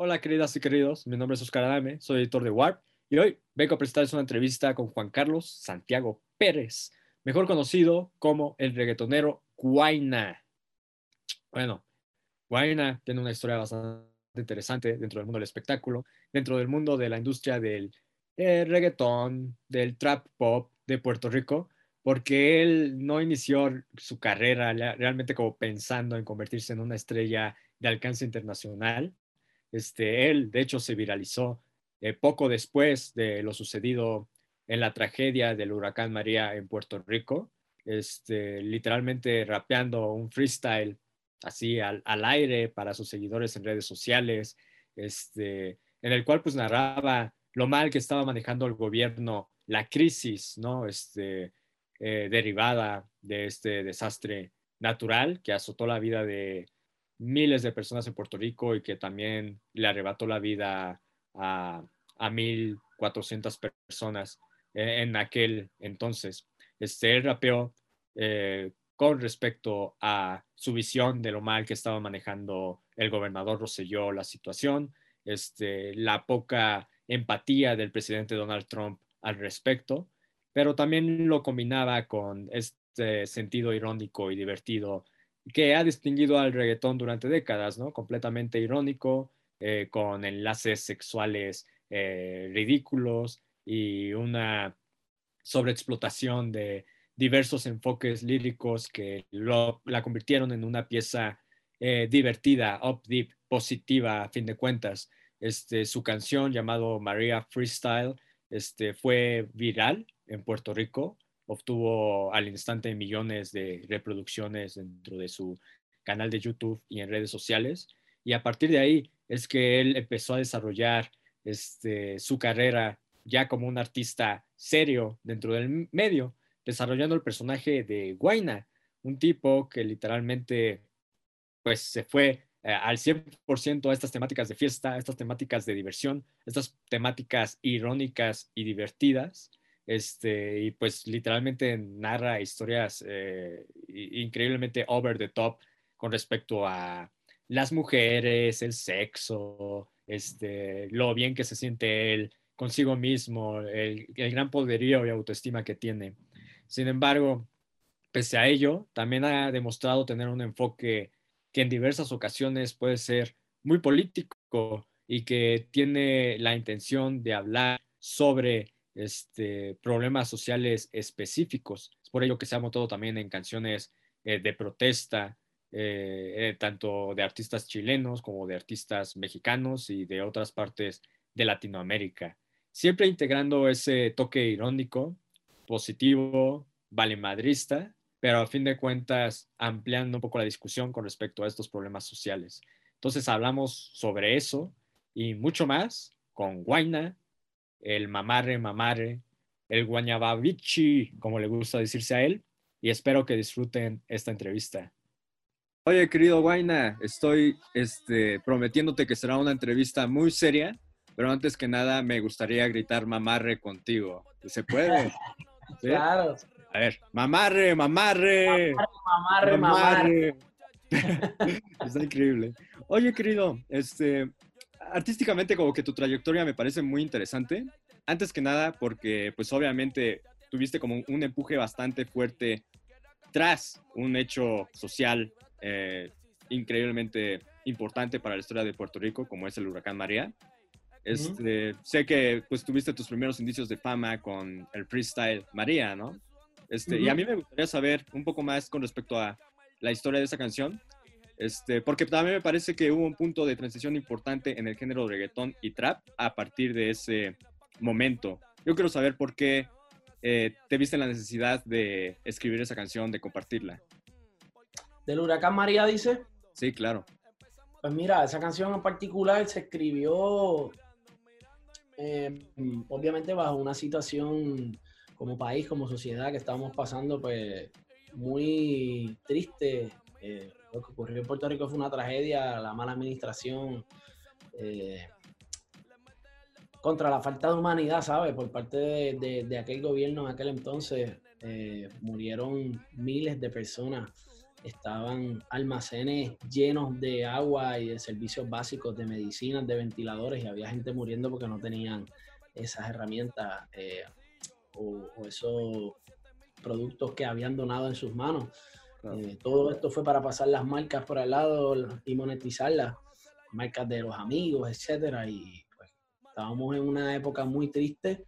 Hola queridas y queridos, mi nombre es Oscar Adame, soy editor de Warp y hoy vengo a presentarles una entrevista con Juan Carlos Santiago Pérez, mejor conocido como el reggaetonero Guaina. Bueno, Guaina tiene una historia bastante interesante dentro del mundo del espectáculo, dentro del mundo de la industria del eh, reggaetón, del trap pop de Puerto Rico, porque él no inició su carrera realmente como pensando en convertirse en una estrella de alcance internacional. Este, él, de hecho, se viralizó eh, poco después de lo sucedido en la tragedia del huracán María en Puerto Rico, este, literalmente rapeando un freestyle así al, aire para sus seguidores en redes sociales, este, en el cual pues narraba lo mal que estaba manejando el gobierno, la crisis, ¿no? Este, eh, derivada de este desastre natural que azotó la vida de miles de personas en Puerto Rico y que también le arrebató la vida a, a 1.400 personas en aquel entonces. Este, rapeó eh, con respecto a su visión de lo mal que estaba manejando el gobernador Rosselló la situación, este, la poca empatía del presidente Donald Trump al respecto, pero también lo combinaba con este sentido irónico y divertido que ha distinguido al reggaetón durante décadas, ¿no? Completamente irónico, eh, con enlaces sexuales eh, ridículos y una sobreexplotación de diversos enfoques líricos que la convirtieron en una pieza eh, divertida, upbeat, positiva, a fin de cuentas. Este, su canción llamado María Freestyle este, fue viral en Puerto Rico, obtuvo al instante millones de reproducciones dentro de su canal de YouTube y en redes sociales. Y a partir de ahí es que él empezó a desarrollar este, su carrera ya como un artista serio dentro del medio, desarrollando el personaje de Guaina, un tipo que literalmente pues se fue eh, al 100% a estas temáticas de fiesta, estas temáticas de diversión, estas temáticas irónicas y divertidas, este, y pues literalmente narra historias eh, increíblemente over the top con respecto a las mujeres, el sexo, este, lo bien que se siente él consigo mismo, el, gran poderío y autoestima que tiene. Sin embargo, pese a ello, también ha demostrado tener un enfoque que en diversas ocasiones puede ser muy político y que tiene la intención de hablar sobre este, problemas sociales específicos. Es por ello que se ha montado también en canciones eh, de protesta, eh, eh, tanto de artistas chilenos como de artistas mexicanos y de otras partes de Latinoamérica. Siempre integrando ese toque irónico, positivo, valemadrista, pero a fin de cuentas ampliando un poco la discusión con respecto a estos problemas sociales. Entonces hablamos sobre eso y mucho más con Guaina, el mamarre mamarre, el guañababichi, como le gusta decirse a él, y espero que disfruten esta entrevista. Oye, querido Guaina, estoy este, prometiéndote que será una entrevista muy seria, pero antes que nada me gustaría gritar mamarre contigo. ¿Se puede? Claro. A ver, mamarre, mamarre. Mamarre, mamarre. Está increíble. Oye, querido, este, artísticamente como que tu trayectoria me parece muy interesante. Antes que nada, porque pues obviamente tuviste como un empuje bastante fuerte tras un hecho social eh, increíblemente importante para la historia de Puerto Rico, como es el huracán María. Este, Sé que pues tuviste tus primeros indicios de fama con el freestyle María, ¿no? Este, Y a mí me gustaría saber un poco más con respecto a la historia de esa canción, este, porque también me parece que hubo un punto de transición importante en el género de reggaetón y trap a partir de ese momento. Yo quiero saber por qué eh, te viste la necesidad de escribir esa canción, de compartirla del huracán María, dice. Sí, claro. Pues mira, esa canción en particular se escribió eh, obviamente bajo una situación como país, como sociedad que estábamos pasando pues muy triste. Eh, lo que ocurrió en Puerto Rico fue una tragedia, la mala administración, eh, contra la falta de humanidad, ¿sabes? Por parte de, aquel gobierno en aquel entonces, murieron miles de personas estaban almacenes llenos de agua y de servicios básicos, de medicinas, de ventiladores, y había gente muriendo porque no tenían esas herramientas eh, o, esos productos que habían donado en sus manos. Eh, todo esto fue para pasar las marcas por al lado y monetizarlas, marcas de los amigos, etcétera. Y pues estábamos en una época muy triste.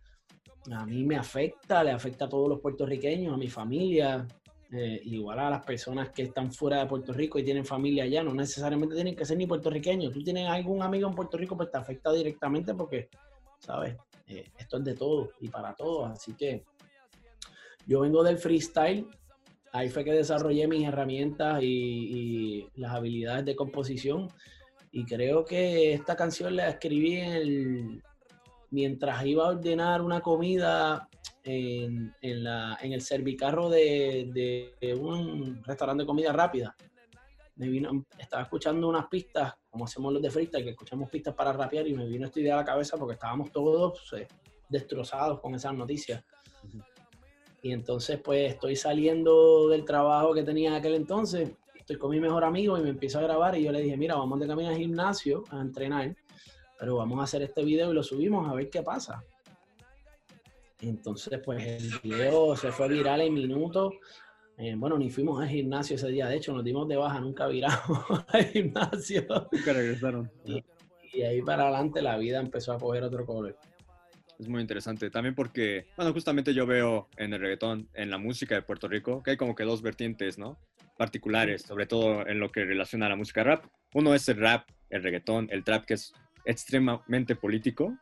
A mí me afecta, le afecta a todos los puertorriqueños, a mi familia, eh, igual a las personas que están fuera de Puerto Rico y tienen familia allá, no necesariamente tienen que ser ni puertorriqueños. Tú tienes algún amigo en Puerto Rico, pues te afecta directamente porque, ¿sabes? Eh, esto es de todo y para todos. Así que yo vengo del freestyle. Ahí fue que desarrollé mis herramientas y, las habilidades de composición. Y creo que esta canción la escribí en mientras iba a ordenar una comida en, la, en el servicarro de, de, un restaurante de comida rápida. Me vino, estaba escuchando unas pistas, como hacemos los de freestyle, que escuchamos pistas para rapear y me vino esta idea a la cabeza porque estábamos todos pues, destrozados con esas noticias. Y entonces pues estoy saliendo del trabajo que tenía en aquel entonces, estoy con mi mejor amigo y me empiezo a grabar y yo le dije, mira, vamos de camino al gimnasio a entrenar, pero vamos a hacer este video y lo subimos a ver qué pasa. Entonces, pues el video se fue viral en minutos. Eh, bueno, ni fuimos al gimnasio ese día, de hecho, nos dimos de baja, nunca viramos al gimnasio. Nunca regresaron. Y, y, ahí para adelante la vida empezó a coger otro color. Es muy interesante, también porque, bueno, justamente yo veo en el reggaetón, en la música de Puerto Rico, que hay como que dos vertientes, ¿no? Particulares, sobre todo en lo que relaciona a la música rap. Uno es el rap, el reggaetón, el trap, que es extremadamente político,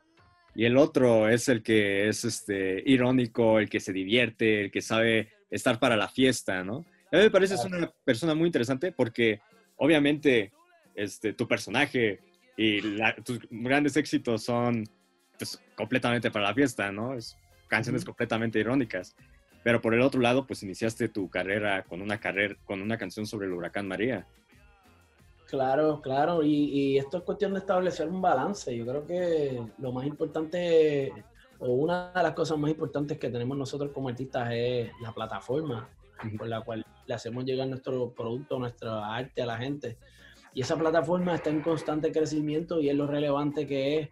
y el otro es el que es este, irónico, el que se divierte, el que sabe estar para la fiesta, ¿no? A mí me parece es una persona muy interesante porque obviamente este, tu personaje y tus grandes éxitos son pues, completamente para la fiesta, ¿no? Es canciones completamente irónicas. Pero por el otro lado, pues iniciaste tu carrera con una carrera, con una canción sobre el huracán María. Claro, claro, y, esto es cuestión de establecer un balance. Yo creo que lo más importante, o una de las cosas más importantes que tenemos nosotros como artistas es la plataforma por la cual le hacemos llegar nuestro producto, nuestra arte a la gente. Y esa plataforma está en constante crecimiento y es lo relevante que es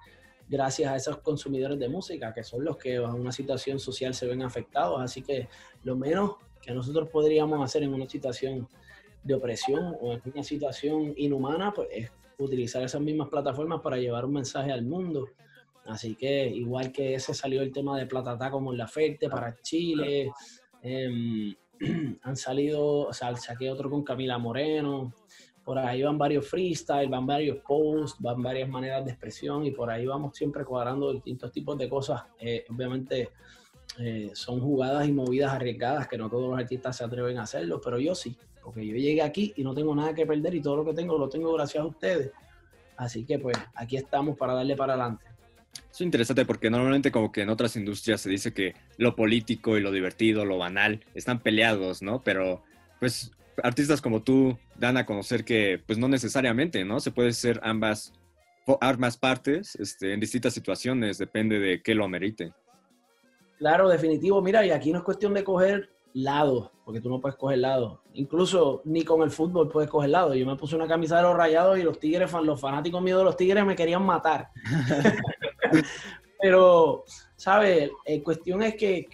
gracias a esos consumidores de música, que son los que bajo una situación social se ven afectados. Así que lo menos que nosotros podríamos hacer en una situación de opresión o en una situación inhumana, pues es utilizar esas mismas plataformas para llevar un mensaje al mundo. Así que igual que ese salió el tema de Platatá como en la Ferte para Chile, em, han salido, o sea, saqué otro con Camila Moreno, por ahí van varios freestyle, van varios posts, van varias maneras de expresión y por ahí vamos siempre cuadrando distintos tipos de cosas. Eh, obviamente eh, son jugadas y movidas arriesgadas que no todos los artistas se atreven a hacerlo, pero yo sí porque yo llegué aquí y no tengo nada que perder y todo lo que tengo lo tengo gracias a ustedes. Así que pues aquí estamos para darle para adelante. Es interesante porque normalmente como que en otras industrias se dice que lo político y lo divertido, lo banal, están peleados, ¿no? Pero pues artistas como tú dan a conocer que pues no necesariamente, ¿no? Se puede ser ambas, ambas partes este, en distintas situaciones, depende de qué lo amerite. Claro, definitivo. Mira, y aquí no es cuestión de coger lado, porque tú no puedes coger lado. Incluso ni con el fútbol puedes coger lado. Yo me puse una camisa de los rayados y los tigres, los fanáticos míos de los tigres me querían matar. Pero, ¿sabes? La cuestión es que,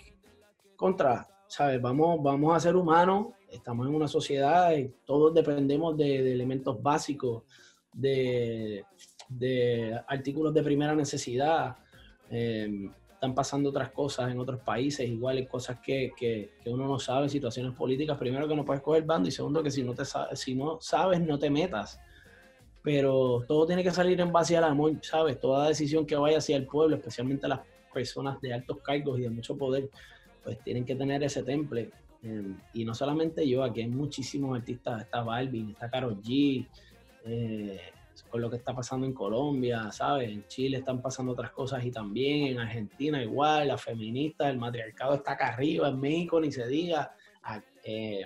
contra, ¿sabes? Vamos, vamos a ser humanos, estamos en una sociedad y todos dependemos de, elementos básicos, de, de, artículos de primera necesidad. Eh, están pasando otras cosas en otros países, igual hay cosas que, que, uno no sabe, situaciones políticas, primero que no puedes coger bando y segundo que si no, te si no sabes no te metas. Pero todo tiene que salir en base al amor, ¿sabes? Toda decisión que vaya hacia el pueblo, especialmente las personas de altos cargos y de mucho poder, pues tienen que tener ese temple. Em, y no solamente yo, aquí hay muchísimos artistas, está Balvin, está Karol G, eh, con lo que está pasando en Colombia, ¿sabes? En Chile están pasando otras cosas y también en Argentina igual, las feministas, el matriarcado está acá arriba, en México ni se diga, eh,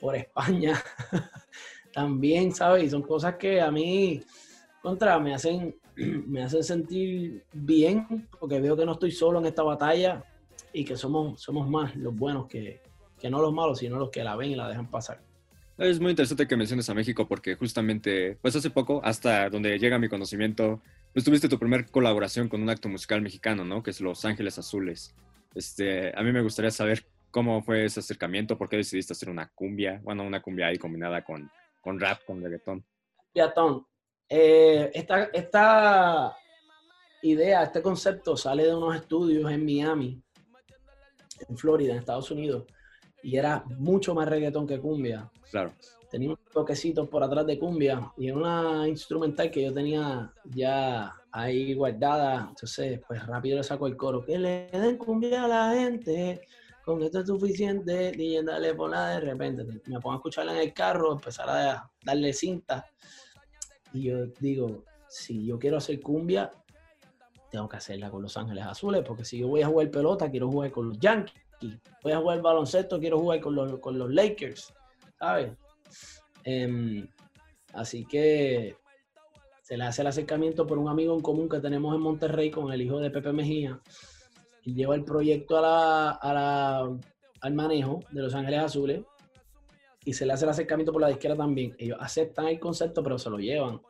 por España también, ¿sabes? Y son cosas que a mí, contra, me hacen, me hacen sentir bien porque veo que no estoy solo en esta batalla y que somos, somos más los buenos que, que no los malos, sino los que la ven y la dejan pasar. Es muy interesante que menciones a México porque justamente, pues hace poco, hasta donde llega mi conocimiento, pues tuviste tu primer colaboración con un acto musical mexicano, ¿no? Que es Los Ángeles Azules. Este, a mí me gustaría saber cómo fue ese acercamiento, por qué decidiste hacer una cumbia, bueno, una cumbia ahí combinada con, con rap, con reggaetón. Reggaetón. Eh, esta, esta idea, este concepto sale de unos estudios en Miami, en Florida, en Estados Unidos, y era mucho más reggaetón que cumbia. Claro. Tenía unos toquecitos por atrás de cumbia y era una instrumental que yo tenía ya ahí guardada. Entonces, pues rápido le saco el coro. Que le den cumbia a la gente, con esto es suficiente. Y dale por la de repente. Me pongo a escucharla en el carro, empezar a darle cinta. Y yo digo, si yo quiero hacer cumbia, tengo que hacerla con Los Ángeles Azules, porque si yo voy a jugar pelota, quiero jugar con los Yankees voy a jugar baloncesto, quiero jugar con los, con los Lakers, ¿sabes? Em, así que se le hace el acercamiento por un amigo en común que tenemos en Monterrey con el hijo de Pepe Mejía y lleva el proyecto a al manejo de Los Ángeles Azules y se le hace el acercamiento por la disquera también. Ellos aceptan el concepto, pero se lo llevan.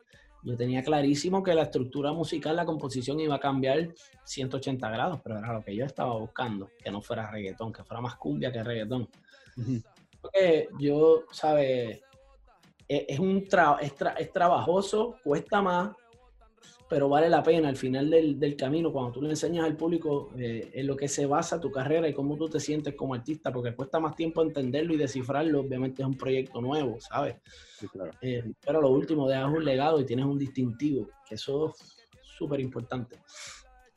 Yo tenía clarísimo que la estructura musical, la composición iba a cambiar 180 grados, pero era lo que yo estaba buscando, que no fuera reggaetón, que fuera más cumbia que reggaetón. Porque yo, ¿sabes? E-, es, un es trabajoso, cuesta más, pero vale la pena al final del, camino, cuando tú le enseñas al público eh, en lo que se basa tu carrera y cómo tú te sientes como artista, porque cuesta más tiempo entenderlo y descifrarlo, obviamente es un proyecto nuevo, ¿sabes? Eh, pero lo último, dejas un legado y tienes un distintivo, que eso es súper importante.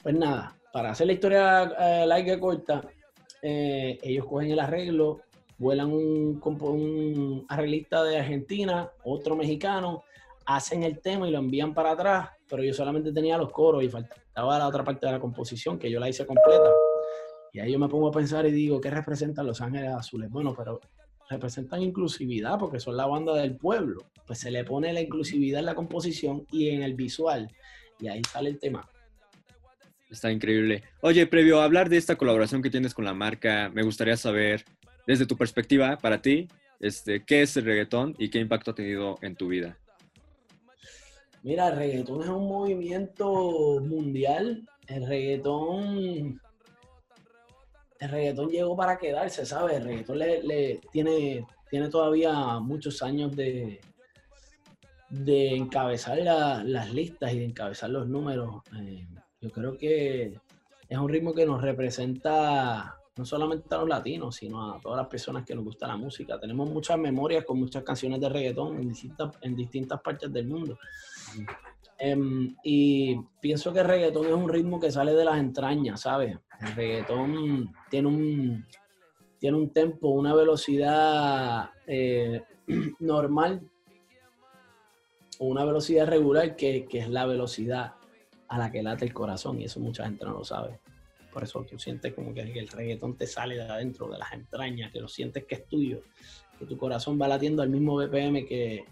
Pues nada, para hacer la historia eh, larga y corta, ellos cogen el arreglo, vuelan un, un arreglista de Argentina, otro mexicano, hacen el tema y lo envían para atrás, pero yo solamente tenía los coros y faltaba la otra parte de la composición que yo la hice completa. Y ahí yo me pongo a pensar y digo, ¿qué representan Los Ángeles Azules? Bueno, pero representan inclusividad porque son la banda del pueblo. Pues se le pone la inclusividad en la composición y en el visual. Y ahí sale el tema. Está increíble. Oye, previo a hablar de esta colaboración que tienes con la marca, me gustaría saber, desde tu perspectiva, para ti, este, ¿qué es el reggaetón y qué impacto ha tenido en tu vida? Mira, el reggaetón es un movimiento mundial. El reggaetón. El reggaetón llegó para quedarse, ¿sabes? El reggaetón le, tiene, tiene todavía muchos años de, de encabezar las listas y de encabezar los números. Eh, yo creo que es un ritmo que nos representa no solamente a los latinos, sino a todas las personas que nos gusta la música. Tenemos muchas memorias con muchas canciones de reggaetón en distintas, en distintas partes del mundo. Em, y pienso que el reggaetón es un ritmo que sale de las entrañas, ¿sabes? El reggaetón tiene un, tiene un tempo, una velocidad eh, normal o una velocidad regular que, que, es la velocidad a la que late el corazón y eso mucha gente no lo sabe. Por eso tú sientes como que, el reggaetón te sale de adentro, de las entrañas, que lo sientes que es tuyo, que tu corazón va latiendo al mismo BPM que,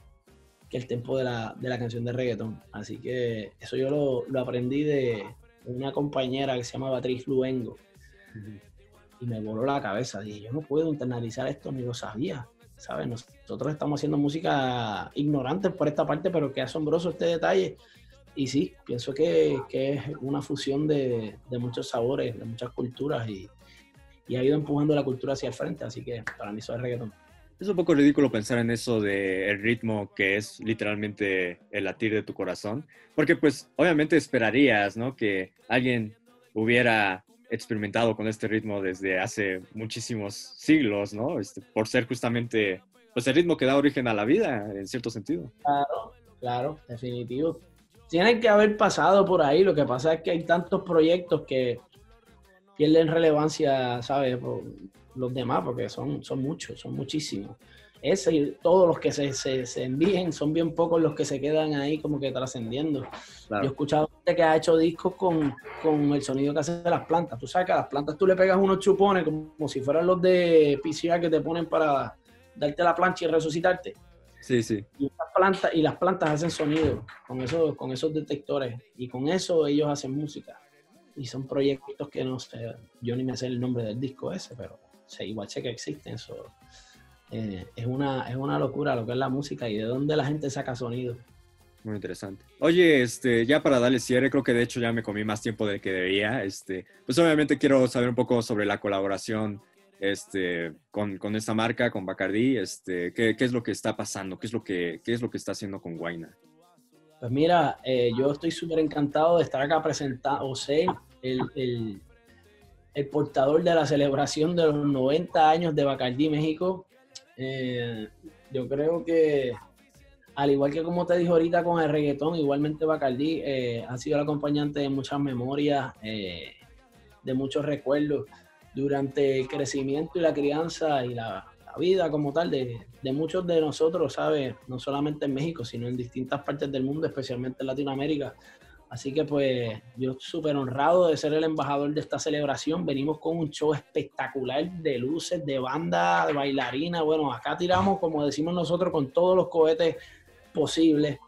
el tempo de la, canción de reggaetón. Así que eso yo lo, aprendí de una compañera que se llama Beatriz Luengo. Y me voló la cabeza. Dije, yo no puedo internalizar esto, ni lo sabía. ¿Sabes? Nosotros estamos haciendo música ignorantes por esta parte, pero qué asombroso este detalle y sí, pienso que, es una fusión de, muchos sabores, de muchas culturas y, ha ido empujando la cultura hacia el frente, así que para mí eso es reggaetón. Es un poco ridículo pensar en eso de ritmo que es literalmente el latir de tu corazón, porque pues obviamente esperarías, ¿no? Que alguien hubiera experimentado con este ritmo desde hace muchísimos siglos, ¿no? Este, por ser justamente pues el ritmo que da origen a la vida, en cierto sentido. Claro, claro, definitivo tienen que haber pasado por ahí. Lo que pasa es que hay tantos proyectos que pierden relevancia, ¿sabes? Por los demás, porque son, son muchos, son muchísimos. Ese y todos los que se, se, envíen son bien pocos los que se quedan ahí como que trascendiendo. Yo he escuchado gente que ha hecho discos con, con, el sonido que hacen las plantas. Tú sabes que a las plantas tú le pegas unos chupones como, si fueran los de PCR que te ponen para darte la plancha y resucitarte. Sí, sí. Y, plantas, y las plantas hacen sonido con, eso, con esos detectores y con eso ellos hacen música. Y son proyectos que no sé, yo ni me sé el nombre del disco ese, pero sé, igual sé que existen. Eso. eh, es, una, es una locura lo que es la música y de dónde la gente saca sonido. Muy interesante. Oye, este, ya para darle cierre, creo que de hecho ya me comí más tiempo del que debía. Este, pues obviamente quiero saber un poco sobre la colaboración este, con, con esta marca, con Bacardi. Este, ¿qué, ¿qué, es lo que está pasando? ¿Qué es lo que, qué es lo que está haciendo con Guaina? Pues mira, eh, yo estoy súper encantado de estar acá presentando, o ser el, el, el, portador de la celebración de los 90 años de Bacardi México. Eh, yo creo que, al igual que como te dijo ahorita con el reggaetón, igualmente Bacardi eh, ha sido el acompañante de muchas memorias, eh, de muchos recuerdos durante el crecimiento y la crianza y la, la vida como tal de, de, muchos de nosotros, ¿sabes? No solamente en México, sino en distintas partes del mundo, especialmente en Latinoamérica. Así que pues yo súper honrado de ser el embajador de esta celebración. Venimos con un show espectacular de luces, de banda, de bailarina. Bueno, acá tiramos, como decimos nosotros, con todos los cohetes posibles.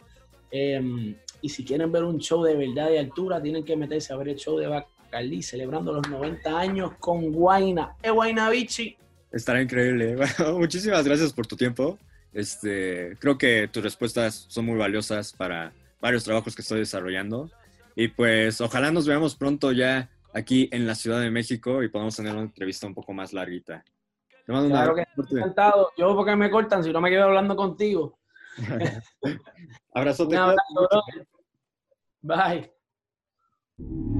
Eh, y si quieren ver un show de verdad de altura, tienen que meterse a ver el show de Bacardi celebrando los 90 años con Guaina. ¡Eh, Guaina Bichi! Estará increíble. Bueno, muchísimas gracias por tu tiempo. Este, creo que tus respuestas son muy valiosas para varios trabajos que estoy desarrollando. Y pues ojalá nos veamos pronto ya aquí en la Ciudad de México y podamos tener una entrevista un poco más larguita. Te mando claro una que encantado. Yo porque me cortan si no me quedo hablando contigo. Abrazote. Un abrazo, Bye.